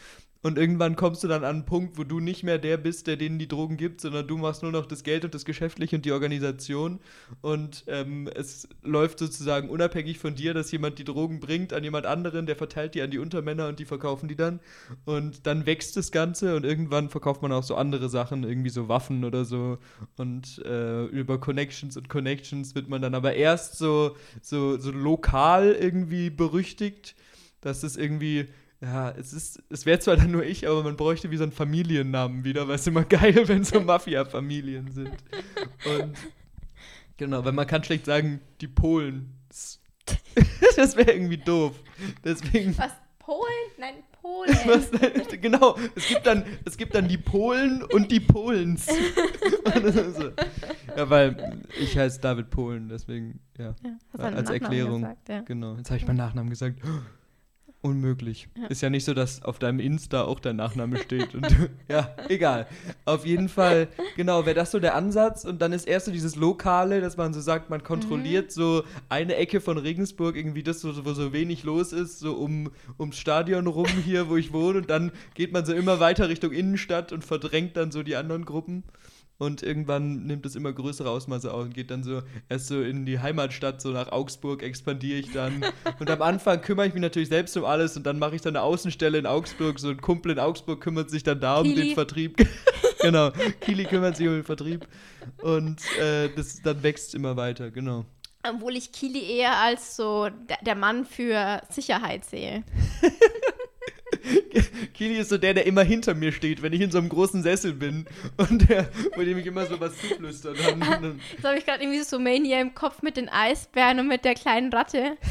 Und irgendwann kommst du dann an einen Punkt, wo du nicht mehr der bist, der denen die Drogen gibt, sondern du machst nur noch das Geld und das Geschäftliche und die Organisation. Und ähm, es läuft sozusagen unabhängig von dir, dass jemand die Drogen bringt an jemand anderen, der verteilt die an die Untermänner und die verkaufen die dann. Und dann wächst das Ganze und irgendwann verkauft man auch so andere Sachen, irgendwie so Waffen oder so. Und äh, über Connections und Connections wird man dann aber erst so, so, so lokal irgendwie berüchtigt, dass es irgendwie ja, es ist, es wäre zwar dann nur ich, aber man bräuchte wie so einen Familiennamen wieder, weil es immer geil, wenn so Mafia-Familien sind. Und genau, weil man kann schlecht sagen, die Polen. Das wäre irgendwie doof. Deswegen. Was? Polen? Nein, Polen. Was, genau, es gibt, dann, es gibt dann die Polen und die Polens. So. Ja, weil ich heiße David Polen, deswegen, ja. Ja, Als Nachnamen Erklärung. Gesagt, ja. Genau, jetzt habe ich meinen Nachnamen gesagt. Unmöglich. Ja. Ist ja nicht so, dass auf deinem Insta auch dein Nachname steht. Und ja, egal. Auf jeden Fall, genau, wäre das so der Ansatz. Und dann ist erst so dieses Lokale, dass man so sagt, man kontrolliert so eine Ecke von Regensburg, irgendwie das, so, wo so wenig los ist, so um, ums Stadion rum hier, wo ich wohne. Und dann geht man so immer weiter Richtung Innenstadt und verdrängt dann so die anderen Gruppen. Und irgendwann nimmt es immer größere Ausmaße auf und geht dann so erst so in die Heimatstadt, so nach Augsburg expandiere ich dann. Und am Anfang kümmere ich mich natürlich selbst um alles und dann mache ich so eine Außenstelle in Augsburg. So ein Kumpel in Augsburg kümmert sich dann da um Kili. den Vertrieb. genau, Kili kümmert sich um den Vertrieb. Und äh, das, dann wächst es immer weiter, genau. Obwohl ich Kili eher als so der, der Mann für Sicherheit sehe. Kili ist so der, der immer hinter mir steht, wenn ich in so einem großen Sessel bin und der, bei dem ich immer so was zuflüstern kann. Und dann- Jetzt habe ich gerade irgendwie so Mania im Kopf mit den Eisbären und mit der kleinen Ratte.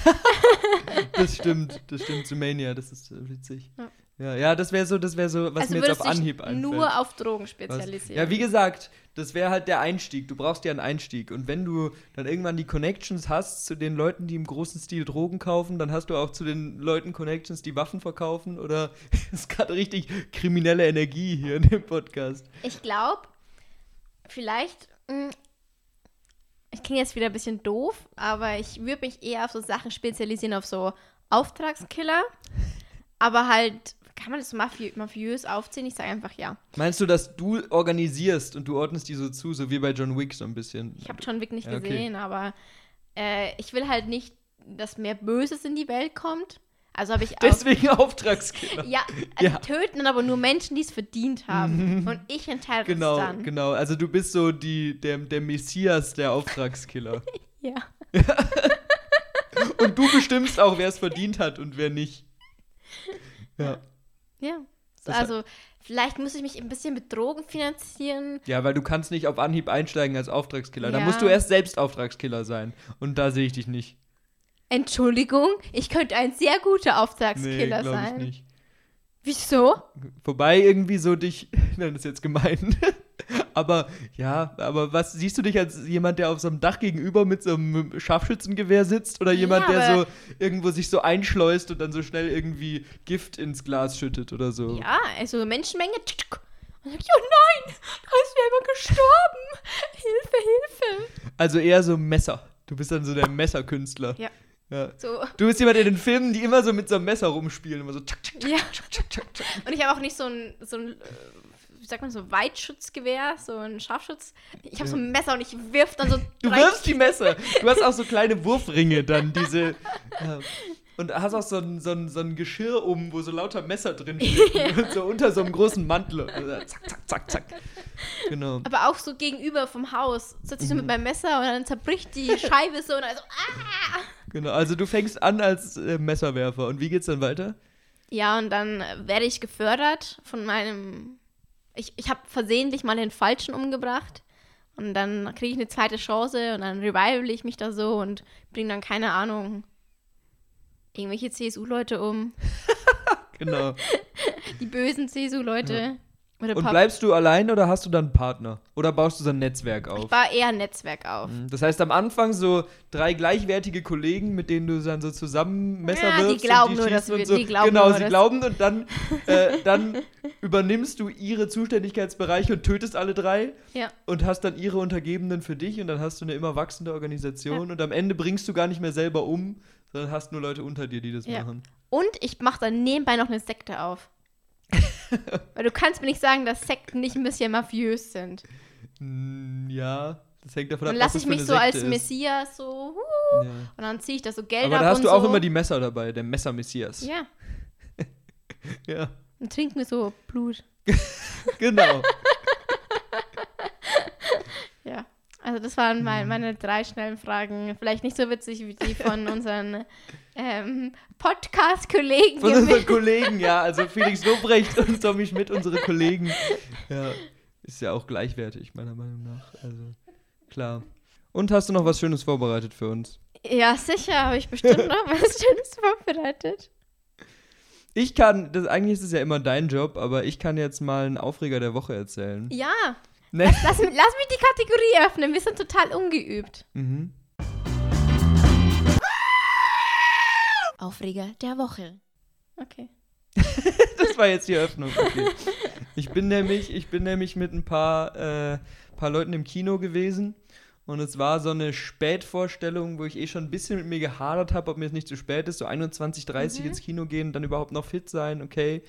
Das stimmt, das stimmt, zu Mania, das ist äh, witzig. Ja. Ja, ja, das wäre so, das wäre so, was also mir jetzt auf Anhieb einfällt. nur auf Drogen Was? spezialisieren. Ja, wie gesagt, das wäre halt der Einstieg. Du brauchst ja einen Einstieg. Und wenn du dann irgendwann die Connections hast zu den Leuten, die im großen Stil Drogen kaufen, dann hast du auch zu den Leuten Connections, die Waffen verkaufen. Oder ist gerade richtig kriminelle Energie hier in dem Podcast. Ich glaube, vielleicht. mh, ich klinge jetzt wieder ein bisschen doof, aber ich würde mich eher auf so Sachen spezialisieren, auf so Auftragskiller. Aber halt, kann man das so mafi mafiös aufziehen? Ich sage einfach ja. Meinst du, dass du organisierst und du ordnest die so zu, so wie bei John Wick so ein bisschen? Ich habe John Wick nicht Ja, okay. gesehen, aber äh, ich will halt nicht, dass mehr Böses in die Welt kommt. Also habe ich. Deswegen Auftragskiller. Ja, also Ja. töten dann aber nur Menschen, die es verdient haben. Und ich entscheide Genau, es dann. genau. Also du bist so die, der, der Messias der Auftragskiller. Ja. und du bestimmst auch, wer es verdient hat und wer nicht. Ja. Ja. Das- also, vielleicht muss ich mich ein bisschen mit Drogen finanzieren. Ja, weil du kannst nicht auf Anhieb einsteigen als Auftragskiller. Da Ja. musst du erst selbst Auftragskiller sein. Und da sehe ich dich nicht. Entschuldigung, ich könnte ein sehr guter Nee, Auftragskiller ich sein. nicht. Wieso? Wobei irgendwie so dich, nein, das ist jetzt gemein. Aber ja, aber was siehst du dich als jemand, der auf so einem Dach gegenüber mit so einem Scharfschützengewehr sitzt oder jemand, Ja, der so irgendwo sich so einschleust und dann so schnell irgendwie Gift ins Glas schüttet oder so? Ja, also Menschenmenge. Und dann sag ich, oh nein, da ist jemand gestorben. Hilfe, Hilfe. Also eher so Messer. Du bist dann so der Messerkünstler. Ja. ja. So, Du bist jemand in den Filmen, die immer so mit so einem Messer rumspielen, immer so tschak, tschak, tschak, ja. Und ich habe auch nicht so ein, so ein, äh, sagt man, so Weitschutzgewehr, so ein Scharfschutz. Ich habe so ein Messer und ich wirf dann so Du wirfst die Messer. Du hast auch so kleine Wurfringe dann, diese. Ja. Und hast auch so ein, so, ein, so ein Geschirr um, wo so lauter Messer drin stecken. Und so unter so einem großen Mantel. Also zack, zack, zack, zack. Genau. Aber auch so gegenüber vom Haus. Sitze ich so mit meinem Messer und dann zerbricht die Scheibe so und dann so, ah! genau. Also du fängst an als äh, Messerwerfer. Und wie geht's dann weiter? Ja, und dann äh, werde ich gefördert von meinem. Ich, ich habe versehentlich mal den Falschen umgebracht. Und dann kriege ich eine zweite Chance und dann revival ich mich da so und bringe dann, keine Ahnung, irgendwelche CSU-Leute um. Genau. Die bösen CSU-Leute. Oder Und Pap- bleibst du allein oder hast du dann einen Partner? Oder baust du so ein Netzwerk auf? Ich baue eher ein Netzwerk auf. Mhm. Das heißt, am Anfang so drei gleichwertige Kollegen, mit denen du dann so zusammen Messer Ja, die wirfst glauben und nur, die dass schießen und wir- so. die glauben genau, nur, sie dass- glauben und dann, äh, dann übernimmst du ihre Zuständigkeitsbereiche und tötest alle drei Ja. und hast dann ihre Untergebenen für dich und dann hast du eine immer wachsende Organisation und am Ende bringst du gar nicht mehr selber um, sondern hast nur Leute unter dir, die das Ja. machen. Und ich mache dann nebenbei noch eine Sekte auf. Weil du kannst mir nicht sagen, dass Sekten nicht ein bisschen mafiös sind. Ja, das hängt davon ab, Dann lasse ich mich so als Sekte ist. Messias so, huh, Ja. und dann ziehe ich da so Geld Aber ab da hast du so. auch immer die Messer dabei, der Messer-Messias. Ja, ja. und trink mir so Blut. Genau. Ja. Also das waren Mhm. mein, meine drei schnellen Fragen. Vielleicht nicht so witzig wie die von unseren ähm, Podcast-Kollegen. Von unseren Kollegen, ja. Also Felix Lobrecht und Tommy Schmidt, unsere Kollegen. Ja, ist ja auch gleichwertig, meiner Meinung nach. Also, klar. Und hast du noch was Schönes vorbereitet für uns? Ja, sicher, habe ich bestimmt noch was Schönes vorbereitet. Ich kann, das, eigentlich ist es ja immer dein Job, aber ich kann jetzt mal einen Aufreger der Woche erzählen. Ja, Ne? lass, lass mich die Kategorie öffnen. Wir sind total ungeübt. Mhm. Aufreger der Woche. Okay. Das war jetzt die Eröffnung. Okay. Ich bin nämlich, ich bin nämlich mit ein paar, äh, paar Leuten im Kino gewesen. Und es war so eine Spätvorstellung, wo ich eh schon ein bisschen mit mir gehadert habe, ob mir es nicht zu spät ist, so 21, 30 ins Kino gehen, dann überhaupt noch fit sein, okay.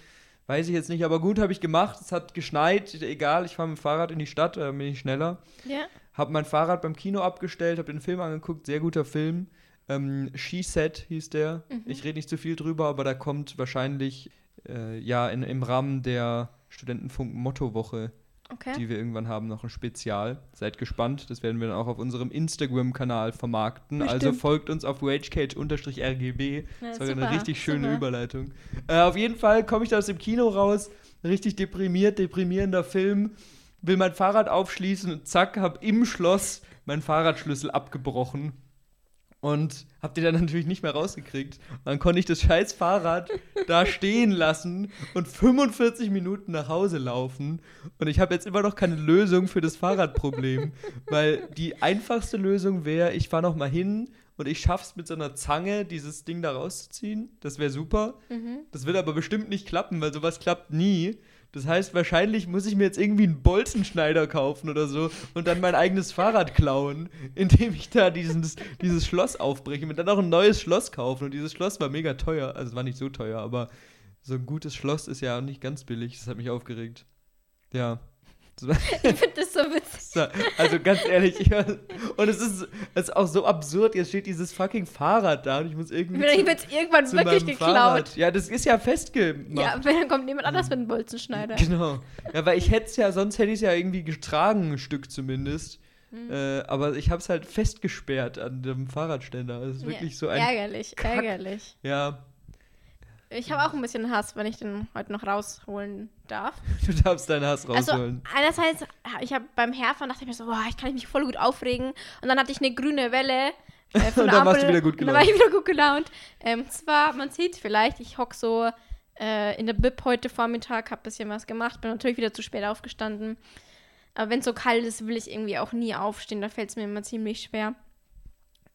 Weiß ich jetzt nicht, aber gut, habe ich gemacht. Es hat geschneit, egal, ich fahre mit dem Fahrrad in die Stadt, da bin ich schneller. Ja. Hab mein Fahrrad beim Kino abgestellt, hab den Film angeguckt, sehr guter Film. Ähm, She Said hieß der. Ich rede nicht zu viel drüber, aber da kommt wahrscheinlich äh, ja in, im Rahmen der Studentenfunk-Motto-Woche, Okay. die wir irgendwann haben, noch ein Spezial. Seid gespannt, das werden wir dann auch auf unserem Instagram-Kanal vermarkten. Also Bestimmt. folgt uns auf ragecage-rgb. Ja, Das war eine richtig schöne super. Überleitung. Äh, auf jeden Fall komme ich da aus dem Kino raus, richtig deprimiert, deprimierender Film, will mein Fahrrad aufschließen und zack, hab im Schloss meinen Fahrradschlüssel abgebrochen und hab den dann natürlich nicht mehr rausgekriegt. Und dann konnte ich das scheiß Fahrrad da stehen lassen und 45 Minuten nach Hause laufen. Und ich habe jetzt immer noch keine Lösung für das Fahrradproblem, weil die einfachste Lösung wäre, ich fahre noch mal hin und ich schaff's mit so einer Zange, dieses Ding da rauszuziehen. Das wäre super. Mhm. Das wird aber bestimmt nicht klappen, weil sowas klappt nie. Das heißt, wahrscheinlich muss ich mir jetzt irgendwie einen Bolzenschneider kaufen oder so und dann mein eigenes Fahrrad klauen, indem ich da dieses, dieses Schloss aufbreche und dann auch ein neues Schloss kaufen. Und dieses Schloss war mega teuer. Also es war nicht so teuer, aber so ein gutes Schloss ist ja auch nicht ganz billig. Das hat mich aufgeregt. Ja. Ich finde das so witzig. Also ganz ehrlich, ich, und es ist, es ist auch so absurd, jetzt steht dieses fucking Fahrrad da und ich muss irgendwie. Vielleicht wird es irgendwann wirklich geklaut. Fahrrad. Ja, das ist ja festgemacht. Ja, dann kommt jemand anders mit einem Bolzenschneider. Genau. Ja, weil ich hätte es ja, sonst hätte ich es ja irgendwie getragen, ein Stück zumindest. Mhm. Äh, aber ich habe es halt festgesperrt an dem Fahrradständer. Das ist ja, wirklich so ein. Ärgerlich, Kack. ärgerlich. Ja, ich habe auch ein bisschen Hass, wenn ich den heute noch rausholen darf. Du darfst deinen Hass also, rausholen. Also einerseits, ich habe beim Herfahren dachte ich mir so, boah, ich kann mich voll gut aufregen. Und dann hatte ich eine grüne Welle. Äh, von und dann Ampel, warst du wieder gut gelaunt. Dann war ich wieder gut gelaunt. Ähm, zwar, man sieht vielleicht, ich hocke so äh, in der Bib heute Vormittag, habe ein bisschen was gemacht, bin natürlich wieder zu spät aufgestanden. Aber wenn es so kalt ist, will ich irgendwie auch nie aufstehen. Da fällt es mir immer ziemlich schwer.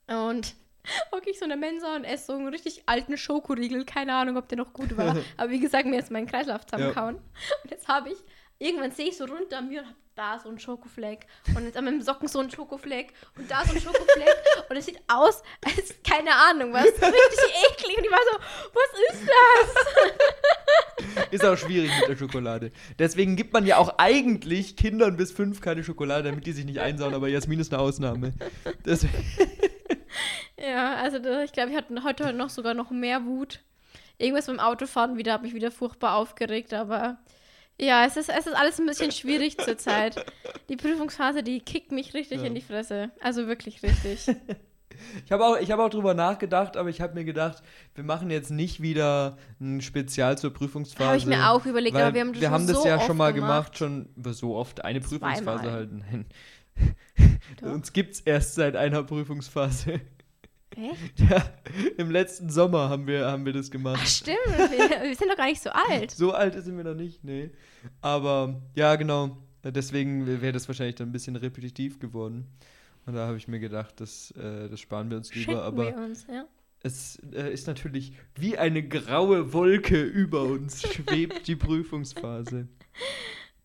Und hocke ich so in der Mensa und esse so einen richtig alten Schokoriegel. Keine Ahnung, ob der noch gut war. Aber wie gesagt, mir ist mein Kreislauf zusammengehauen. Ja. Und jetzt habe ich, irgendwann sehe ich so runter an mir und habe da so einen Schokofleck. Und jetzt an meinem Socken so einen Schokofleck. Und da so einen Schokofleck. und es sieht aus, als keine Ahnung was. Richtig eklig. Und ich war so, was ist das? Ist auch schwierig mit der Schokolade. Deswegen gibt man ja auch eigentlich Kindern bis fünf keine Schokolade, damit die sich nicht einsauen. Aber Jasmin ist eine Ausnahme. Deswegen. Ja, also ich glaube, ich hatte heute noch sogar noch mehr Wut. Irgendwas beim Autofahren wieder hat mich wieder furchtbar aufgeregt, aber ja, es ist, es ist alles ein bisschen schwierig zurzeit. Die Prüfungsphase, die kickt mich richtig ja. in die Fresse. Also wirklich richtig. Ich habe auch, hab auch drüber nachgedacht, aber ich habe mir gedacht, wir machen jetzt nicht wieder ein Spezial zur Prüfungsphase. Habe ich mir auch überlegt, aber wir haben das, wir haben das so ja schon mal gemacht, schon so oft. Eine Prüfungsphase Zweimal. halt. Nein. Uns gibt es erst seit einer Prüfungsphase. Echt? Ja, im letzten Sommer haben wir, haben wir das gemacht. Ach, stimmt, wir, wir sind doch gar nicht so alt. So alt sind wir noch nicht, nee. Aber ja, genau. Deswegen wäre das wahrscheinlich dann ein bisschen repetitiv geworden. Und da habe ich mir gedacht, das, äh, das sparen wir uns lieber. Schicken aber wir uns, ja. es äh, ist natürlich wie eine graue Wolke über uns schwebt die Prüfungsphase.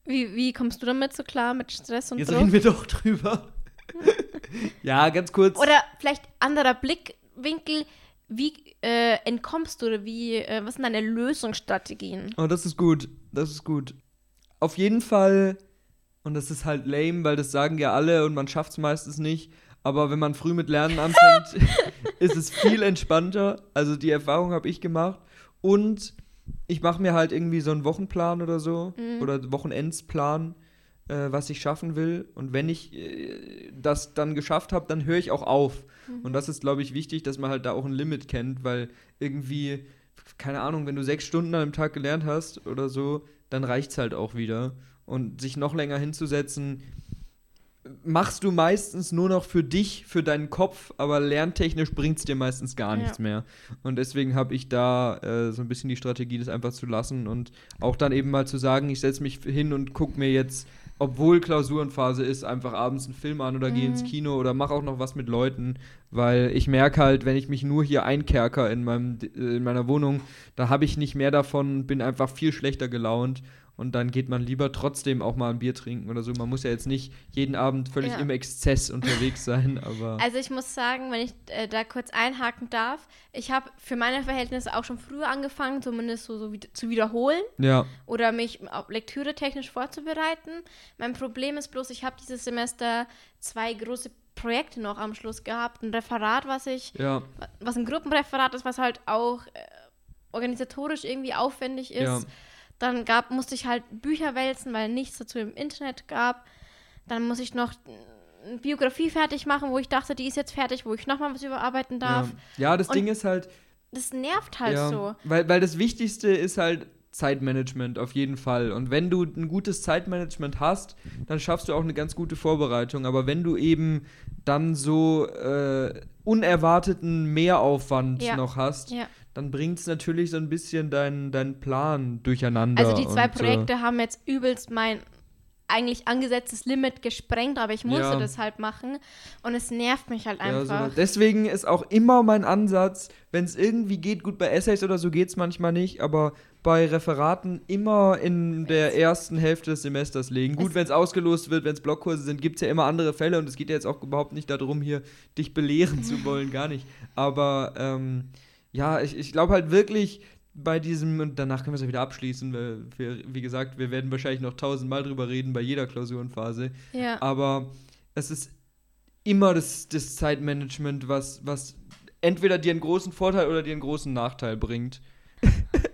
Wie, wie kommst du damit so klar mit Stress und Jetzt Druck? reden wir doch drüber. Ja, ganz kurz. Oder vielleicht anderer Blickwinkel. Wie äh, entkommst du oder wie, äh, was sind deine Lösungsstrategien? Oh, das ist gut. Das ist gut. Auf jeden Fall, und das ist halt lame, weil das sagen ja alle und man schafft es meistens nicht. Aber wenn man früh mit Lernen anfängt, ist es viel entspannter. Also die Erfahrung habe ich gemacht. Und ich mache mir halt irgendwie so einen Wochenplan oder so. Mhm. Oder Wochenendsplan äh, was ich schaffen will. Und wenn ich äh, das dann geschafft habe, dann höre ich auch auf. Mhm. Und das ist, glaube ich, wichtig, dass man halt da auch ein Limit kennt, weil irgendwie, keine Ahnung, wenn du sechs Stunden an einem Tag gelernt hast oder so, dann reicht es halt auch wieder. Und sich noch länger hinzusetzen, machst du meistens nur noch für dich, für deinen Kopf, aber lerntechnisch bringt es dir meistens gar nichts ja. mehr. Und deswegen habe ich da äh, so ein bisschen die Strategie, das einfach zu lassen und auch dann eben mal zu sagen, ich setze mich hin und gucke mir jetzt obwohl Klausurenphase ist, einfach abends einen Film an oder mhm. gehe ins. Kino oder mache auch noch was mit Leuten, weil ich merke halt, wenn ich mich nur hier einkerker in, meinem, in meiner Wohnung, da habe ich nicht mehr davon, bin einfach viel schlechter gelaunt und dann geht man lieber trotzdem auch mal ein Bier trinken oder so. Man muss ja jetzt nicht jeden Abend völlig ja. im Exzess unterwegs sein, aber. Also ich muss sagen, wenn ich äh, da kurz einhaken darf, ich habe für meine Verhältnisse auch schon früher angefangen, zumindest so, so wie, zu wiederholen. Ja. Oder mich auch Lektüre technisch vorzubereiten. Mein Problem ist bloß, ich habe dieses Semester zwei große Projekte noch am Schluss gehabt. Ein Referat, was ich, ja. was ein Gruppenreferat ist, was halt auch äh, organisatorisch irgendwie aufwendig ist. Dann gab, musste ich halt Bücher wälzen, weil nichts dazu im Internet gab. Dann muss ich noch eine Biografie fertig machen, wo ich dachte, die ist jetzt fertig, wo ich nochmal was überarbeiten darf. Ja, ja das Und Ding ist halt. Das nervt halt ja, so. Weil, weil das Wichtigste ist halt Zeitmanagement auf jeden Fall. Und wenn du ein gutes Zeitmanagement hast, dann schaffst du auch eine ganz gute Vorbereitung. Aber wenn du eben dann so äh, unerwarteten Mehraufwand ja. noch hast, ja dann bringt es natürlich so ein bisschen deinen dein Plan durcheinander. Also die zwei und, Projekte äh, haben jetzt übelst mein eigentlich angesetztes Limit gesprengt, aber ich musste Ja. das halt machen. Und es nervt mich halt Ja, so, einfach. deswegen ist auch immer mein Ansatz, wenn es irgendwie geht, gut, bei Essays oder so geht es manchmal nicht, aber bei Referaten immer in der ersten Hälfte des Semesters legen. Gut, wenn es ausgelost wird, wenn es Blockkurse sind, gibt es ja immer andere Fälle und es geht ja jetzt auch überhaupt nicht darum, hier dich belehren zu wollen, gar nicht. Aber ähm, ja, ich, ich glaube halt wirklich bei diesem, und danach können wir es ja wieder abschließen, weil wir, wie gesagt, wir werden wahrscheinlich noch tausendmal drüber reden bei jeder Klausurenphase. ja. Aber es ist immer das, das Zeitmanagement, was, was entweder dir einen großen Vorteil oder dir einen großen Nachteil bringt.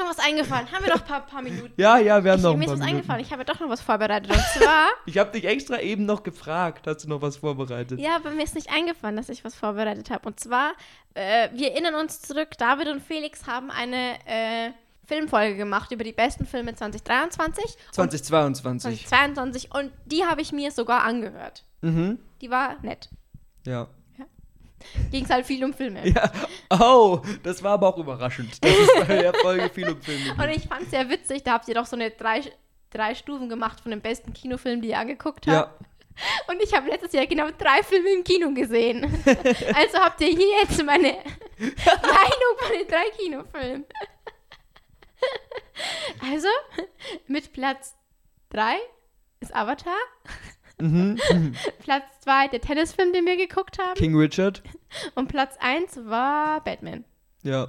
Noch was eingefallen. Haben wir noch ein paar, paar Minuten? Ja, ja, wir haben Ich, noch ein mir ist paar was Minuten. eingefallen. Ich habe doch noch was vorbereitet. Und zwar, Ich habe dich extra eben noch gefragt, hast du noch was vorbereitet? ja, aber mir ist nicht eingefallen, dass ich was vorbereitet habe. Und zwar, äh, wir erinnern uns zurück, David und Felix haben eine äh, Filmfolge gemacht über die besten Filme 2023 und 2022. 2022 und die habe ich mir sogar angehört. Mhm. Die war nett. Ja. Ging es halt viel um Filme. Ja. Oh, das war aber auch überraschend, dass es bei der Folge viel um Filme Und geht. ich fand es sehr witzig, da habt ihr doch so eine drei, drei Stufen gemacht von dem besten Kinofilm, die ihr angeguckt habt. Ja, Und ich habe letztes Jahr genau drei Filme im Kino gesehen. also habt ihr hier jetzt meine Meinung von den drei Kinofilmen. also, mit Platz drei ist Avatar. Mhm. Platz zwei der Tennisfilm, den wir geguckt haben. King Richard. Und Platz eins war Batman. Ja.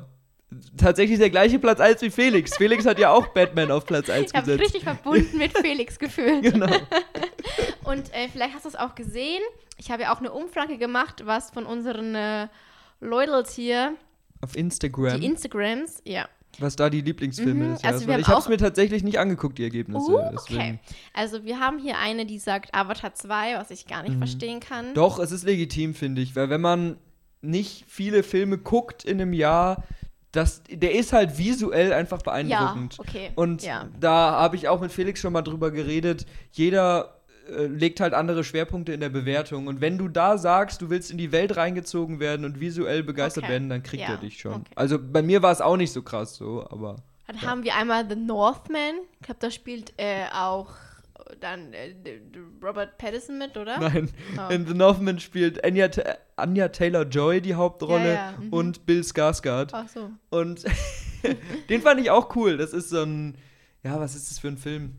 Tatsächlich der gleiche Platz 1 wie Felix. Felix hat ja auch Batman auf Platz 1 Ich habe mich gesetzt. richtig verbunden mit Felix gefühlt. Genau. Und äh, vielleicht hast du es auch gesehen. Ich habe ja auch eine Umfrage gemacht, was von unseren äh, Loyals hier, Auf die Instagram. Instagrams, ja. Was da die Lieblingsfilme Mhm, des also Jahres wir waren. Ich habe es mir tatsächlich nicht angeguckt, die Ergebnisse. Uh, okay. deswegen. Also wir haben hier eine, die sagt Avatar 2, was ich gar nicht Mhm. verstehen kann. Doch, es ist legitim, finde ich, weil wenn man nicht viele Filme guckt in einem Jahr, das, der ist halt visuell einfach Ja, beeindruckend. okay. Und ja. da habe ich auch mit Felix schon mal drüber geredet. Jeder äh, legt halt andere Schwerpunkte in der Bewertung. Und wenn du da sagst, du willst in die Welt reingezogen werden und visuell begeistert Okay. werden, dann kriegt Ja, er dich schon. okay. Also bei mir war es auch nicht so krass so, aber. Dann ja. haben wir einmal The Northman. Ich glaube, da spielt äh, auch dann äh, Robert Pattinson mit, oder? Nein, Oh. in The Northman spielt Anya, Ta- Anya Taylor-Joy die Hauptrolle ja, mhm. und Bill Skarsgård. Ach so. Und den fand ich auch cool. Das ist so ein, ja, was ist das für ein Film?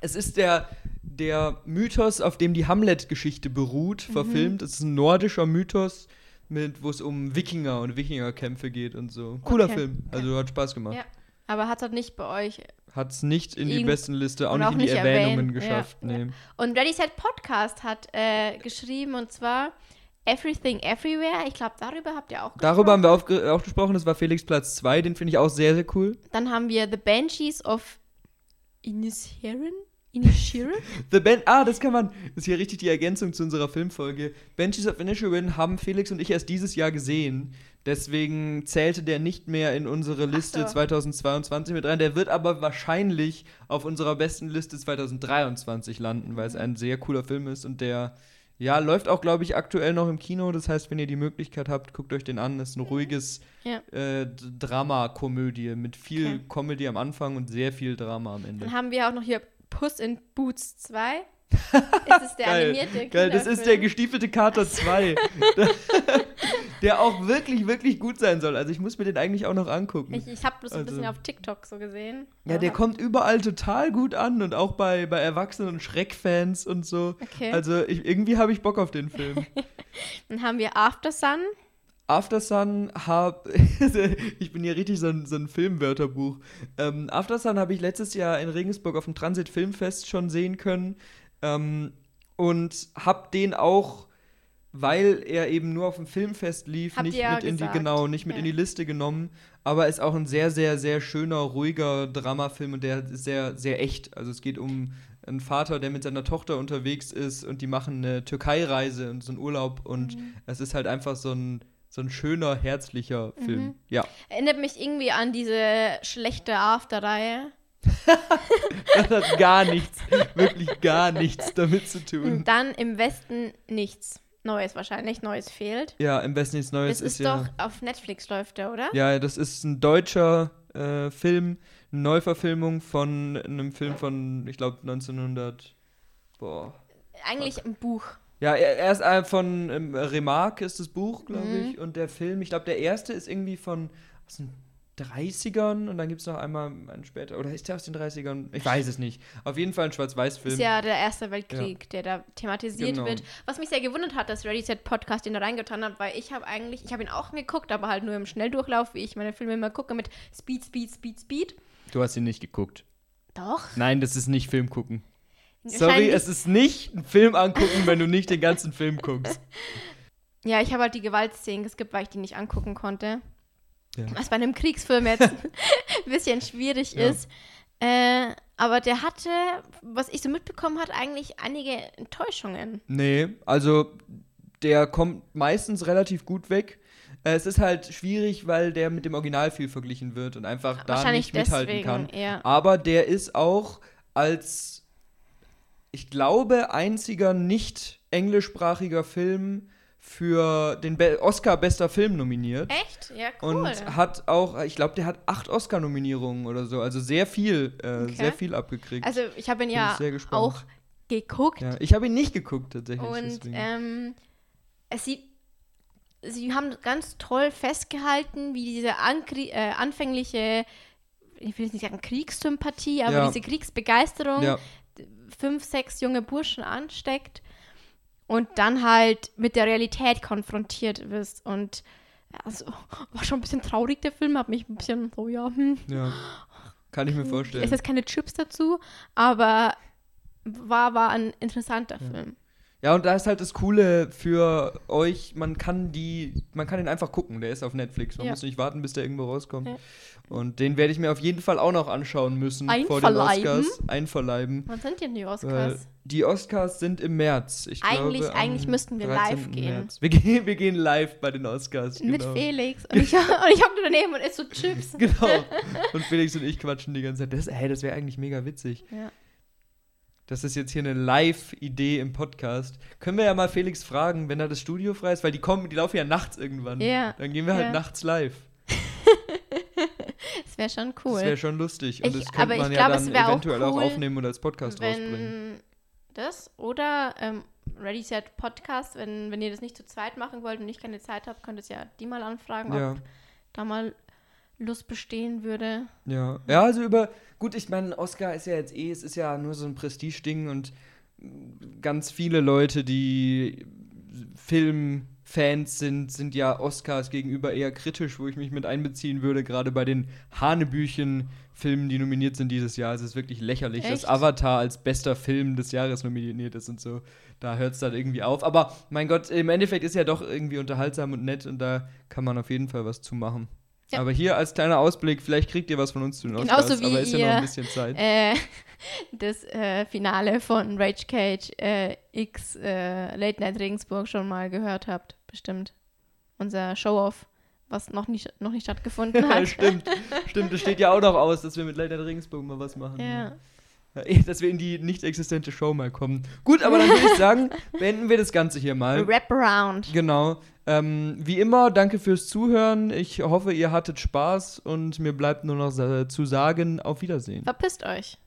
Es ist der, der Mythos, auf dem die Hamlet-Geschichte beruht, Mhm. verfilmt. Es ist ein nordischer Mythos, mit, wo es um Wikinger und Wikingerkämpfe geht und so. Cooler Okay. Film. Also hat Spaß gemacht. Ja. Aber hat das nicht bei euch. Hat es nicht in die Irgend- besten Liste, auch nicht auch in die nicht Erwähnungen erwähnt. Geschafft. ja. Nee. Und Ready Set Podcast hat äh, geschrieben und zwar Everything Everywhere. Ich glaube, darüber habt ihr auch Darüber haben gesprochen. wir aufge- auch gesprochen, das war Felix Platz 2, den finde ich auch sehr, sehr cool. Dann haben wir The Banshees of Inisherin. Inisherin? The ben ah, das kann man, das ist hier richtig die Ergänzung zu unserer Filmfolge. Banshees of Inisherin haben Felix und ich erst dieses Jahr gesehen. Deswegen zählte der nicht mehr in unsere Liste so. 2022 mit rein. Der wird aber wahrscheinlich auf unserer besten Liste 2023 landen, weil es Mhm. ein sehr cooler Film ist und der, ja, läuft auch, glaube ich, aktuell noch im Kino. Das heißt, wenn ihr die Möglichkeit habt, guckt euch den an. Das ist ein ruhiges Ja. äh, Drama-Komödie mit viel Okay. Comedy am Anfang und sehr viel Drama am Ende. Dann haben wir auch noch hier Puss in Boots 2. Es ist der Geil, animierte Geil, das ist der gestiefelte Kater 2. der auch wirklich, wirklich gut sein soll. Also ich muss mir den eigentlich auch noch angucken. Ich, ich habe das ein Also- bisschen auf TikTok so gesehen. ja, der kommt überall total gut an und auch bei, bei Erwachsenen und Schreckfans und so. Okay. Also ich, irgendwie habe ich Bock auf den Film. Dann haben wir After Sun. After Sun hab ich bin hier richtig so ein, so ein Filmwörterbuch. Ähm, After Sun habe ich letztes Jahr in Regensburg auf dem Transit Filmfest schon sehen können ähm, und hab den auch, weil er eben nur auf dem Filmfest lief, Habt nicht ja mit in die gesagt. genau nicht mit Ja. in die Liste genommen. Aber ist auch ein sehr sehr sehr schöner ruhiger Dramafilm und der ist sehr sehr echt. Also es geht um einen Vater, der mit seiner Tochter unterwegs ist und die machen eine Türkei-Reise und so einen Urlaub und Mhm. es ist halt einfach so ein, so ein schöner, herzlicher Film. Mhm. Ja. Erinnert mich irgendwie an diese schlechte After-Reihe. Das hat gar nichts, wirklich gar nichts damit zu tun. Und dann im Westen nichts. Neues wahrscheinlich, Neues fehlt. Ja, im Besten nichts Neues Das ist, ist, ja. doch auf Netflix läuft der, oder? Ja, das ist ein deutscher äh, Film, eine Neuverfilmung von einem Film von, ich glaube, 1900. Boah. Eigentlich ein Buch. Ja, er, er ist äh, von ähm, Remarque ist das Buch, glaube Mhm. ich. Und der Film, ich glaube, der erste ist irgendwie von aus den 30ern und dann gibt es noch einmal einen später. Oder ist der aus den 30ern? Ich weiß es nicht. Auf jeden Fall ein Schwarz-Weiß-Film. Ist ja der Erste Weltkrieg, der da thematisiert Genau. wird. Was mich sehr gewundert hat, dass Ready Set Podcast den da reingetan hat, weil ich habe eigentlich, ich habe ihn auch geguckt, aber halt nur im Schnelldurchlauf, wie ich meine Filme immer gucke, mit Speed, Speed, Speed, Speed. Du hast ihn nicht geguckt. Doch. Nein, das ist nicht Film gucken. Sorry, es ist nicht ein Film angucken, wenn du nicht den ganzen Film guckst. Ja, ich habe halt die Gewaltszenen geskippt, weil ich die nicht angucken konnte. Ja. Was bei einem Kriegsfilm jetzt ein bisschen schwierig Ja. ist. Äh, aber der hatte, was ich so mitbekommen hat, eigentlich einige Enttäuschungen. Nee, also der kommt meistens relativ gut weg. Äh, Es ist halt schwierig, weil der mit dem Original viel verglichen wird und einfach da nicht mithalten deswegen, kann. ja. Aber der ist auch als, ich glaube, einziger nicht englischsprachiger Film für den Be Oscar bester Film nominiert. Echt? Ja, cool. Und hat auch, ich glaube, der hat acht Oscar-Nominierungen oder so. Also sehr viel, äh, Okay. sehr viel abgekriegt. also ich habe ihn Bin ja auch geguckt. ja, ich habe ihn nicht geguckt tatsächlich. Und ähm, es sieht, sie haben ganz toll festgehalten, wie diese ankri äh, anfängliche, ich will jetzt nicht sagen Kriegssympathie, aber Ja. diese Kriegsbegeisterung ja, fünf, sechs junge Burschen ansteckt und dann halt mit der Realität konfrontiert wirst. Und also, war schon ein bisschen traurig, der Film, hat mich ein bisschen so, ja, hm. ja. Kann ich mir vorstellen. Es ist keine Chips dazu, aber war, war ein interessanter Film. Ja, und da ist halt das Coole für euch, man kann die, man kann den einfach gucken, der ist auf Netflix. Man Ja. muss nicht warten, bis der irgendwo rauskommt. Ja. Und den werde ich mir auf jeden Fall auch noch anschauen müssen vor den Einverleiben? Oscars. Einverleiben. Wann sind denn die Oscars? die Oscars sind im März. Ich Eigentlich- glaube, eigentlich müssten wir live 13. gehen. Wir gehen. Wir gehen live bei den Oscars. Mit genau. Felix. Und ich, und ich hocke daneben und esse so Chips. Genau. Und Felix und ich quatschen die ganze Zeit. Das, hey, das wäre eigentlich mega witzig. Ja. Das ist jetzt hier eine Live-Idee im Podcast. Können wir ja mal Felix fragen, wenn da das Studio frei ist, weil die kommen, die laufen ja nachts irgendwann. Ja. Dann gehen wir halt Ja. nachts live. Das wäre schon Das cool. wäre schon lustig. Und Ich- das könnte man glaube, ja es dann auch eventuell auch, cool, aufnehmen und als Podcast rausbringen. das oder ähm, Ready Set Podcast, wenn, wenn ihr das nicht zu zweit machen wollt und ich keine Zeit habe, könnt ihr ja die mal anfragen, Ja. ob da mal Lust bestehen würde. Ja. Ja, also über. Gut, ich meine, Oscar ist ja jetzt eh, es ist ja nur so ein Prestigeding und ganz viele Leute, die Filmfans sind, sind ja Oscars gegenüber eher kritisch, wo ich mich mit einbeziehen würde, gerade bei den Hanebüchen-Filmen, die nominiert sind dieses Jahr. Es ist wirklich lächerlich, dass Echt? Avatar als bester Film des Jahres nominiert ist und so. Da hört es dann irgendwie auf. Aber mein Gott, im Endeffekt ist ja doch irgendwie unterhaltsam und nett und da kann man auf jeden Fall was zu machen. Ja. Aber hier als kleiner Ausblick, vielleicht kriegt ihr was von uns zu den Oscars, Genauso wie aber ist ja noch ein bisschen Zeit. Äh, das äh, Finale von Rage Cage äh, X äh, Late Night Regensburg schon mal gehört habt, bestimmt. Unser Show-Off, was noch nicht, noch nicht stattgefunden hat. stimmt, stimmt, es steht ja auch noch aus, dass wir mit Leiter Regensburg mal was machen. ja. Dass wir in die nicht existente Show mal kommen. Gut, aber dann würde ich sagen, beenden wir das Ganze hier mal. Wraparound. Genau. Ähm, wie immer, danke fürs Zuhören. Ich hoffe, ihr hattet Spaß und mir bleibt nur noch zu sagen, auf Wiedersehen. Verpisst euch.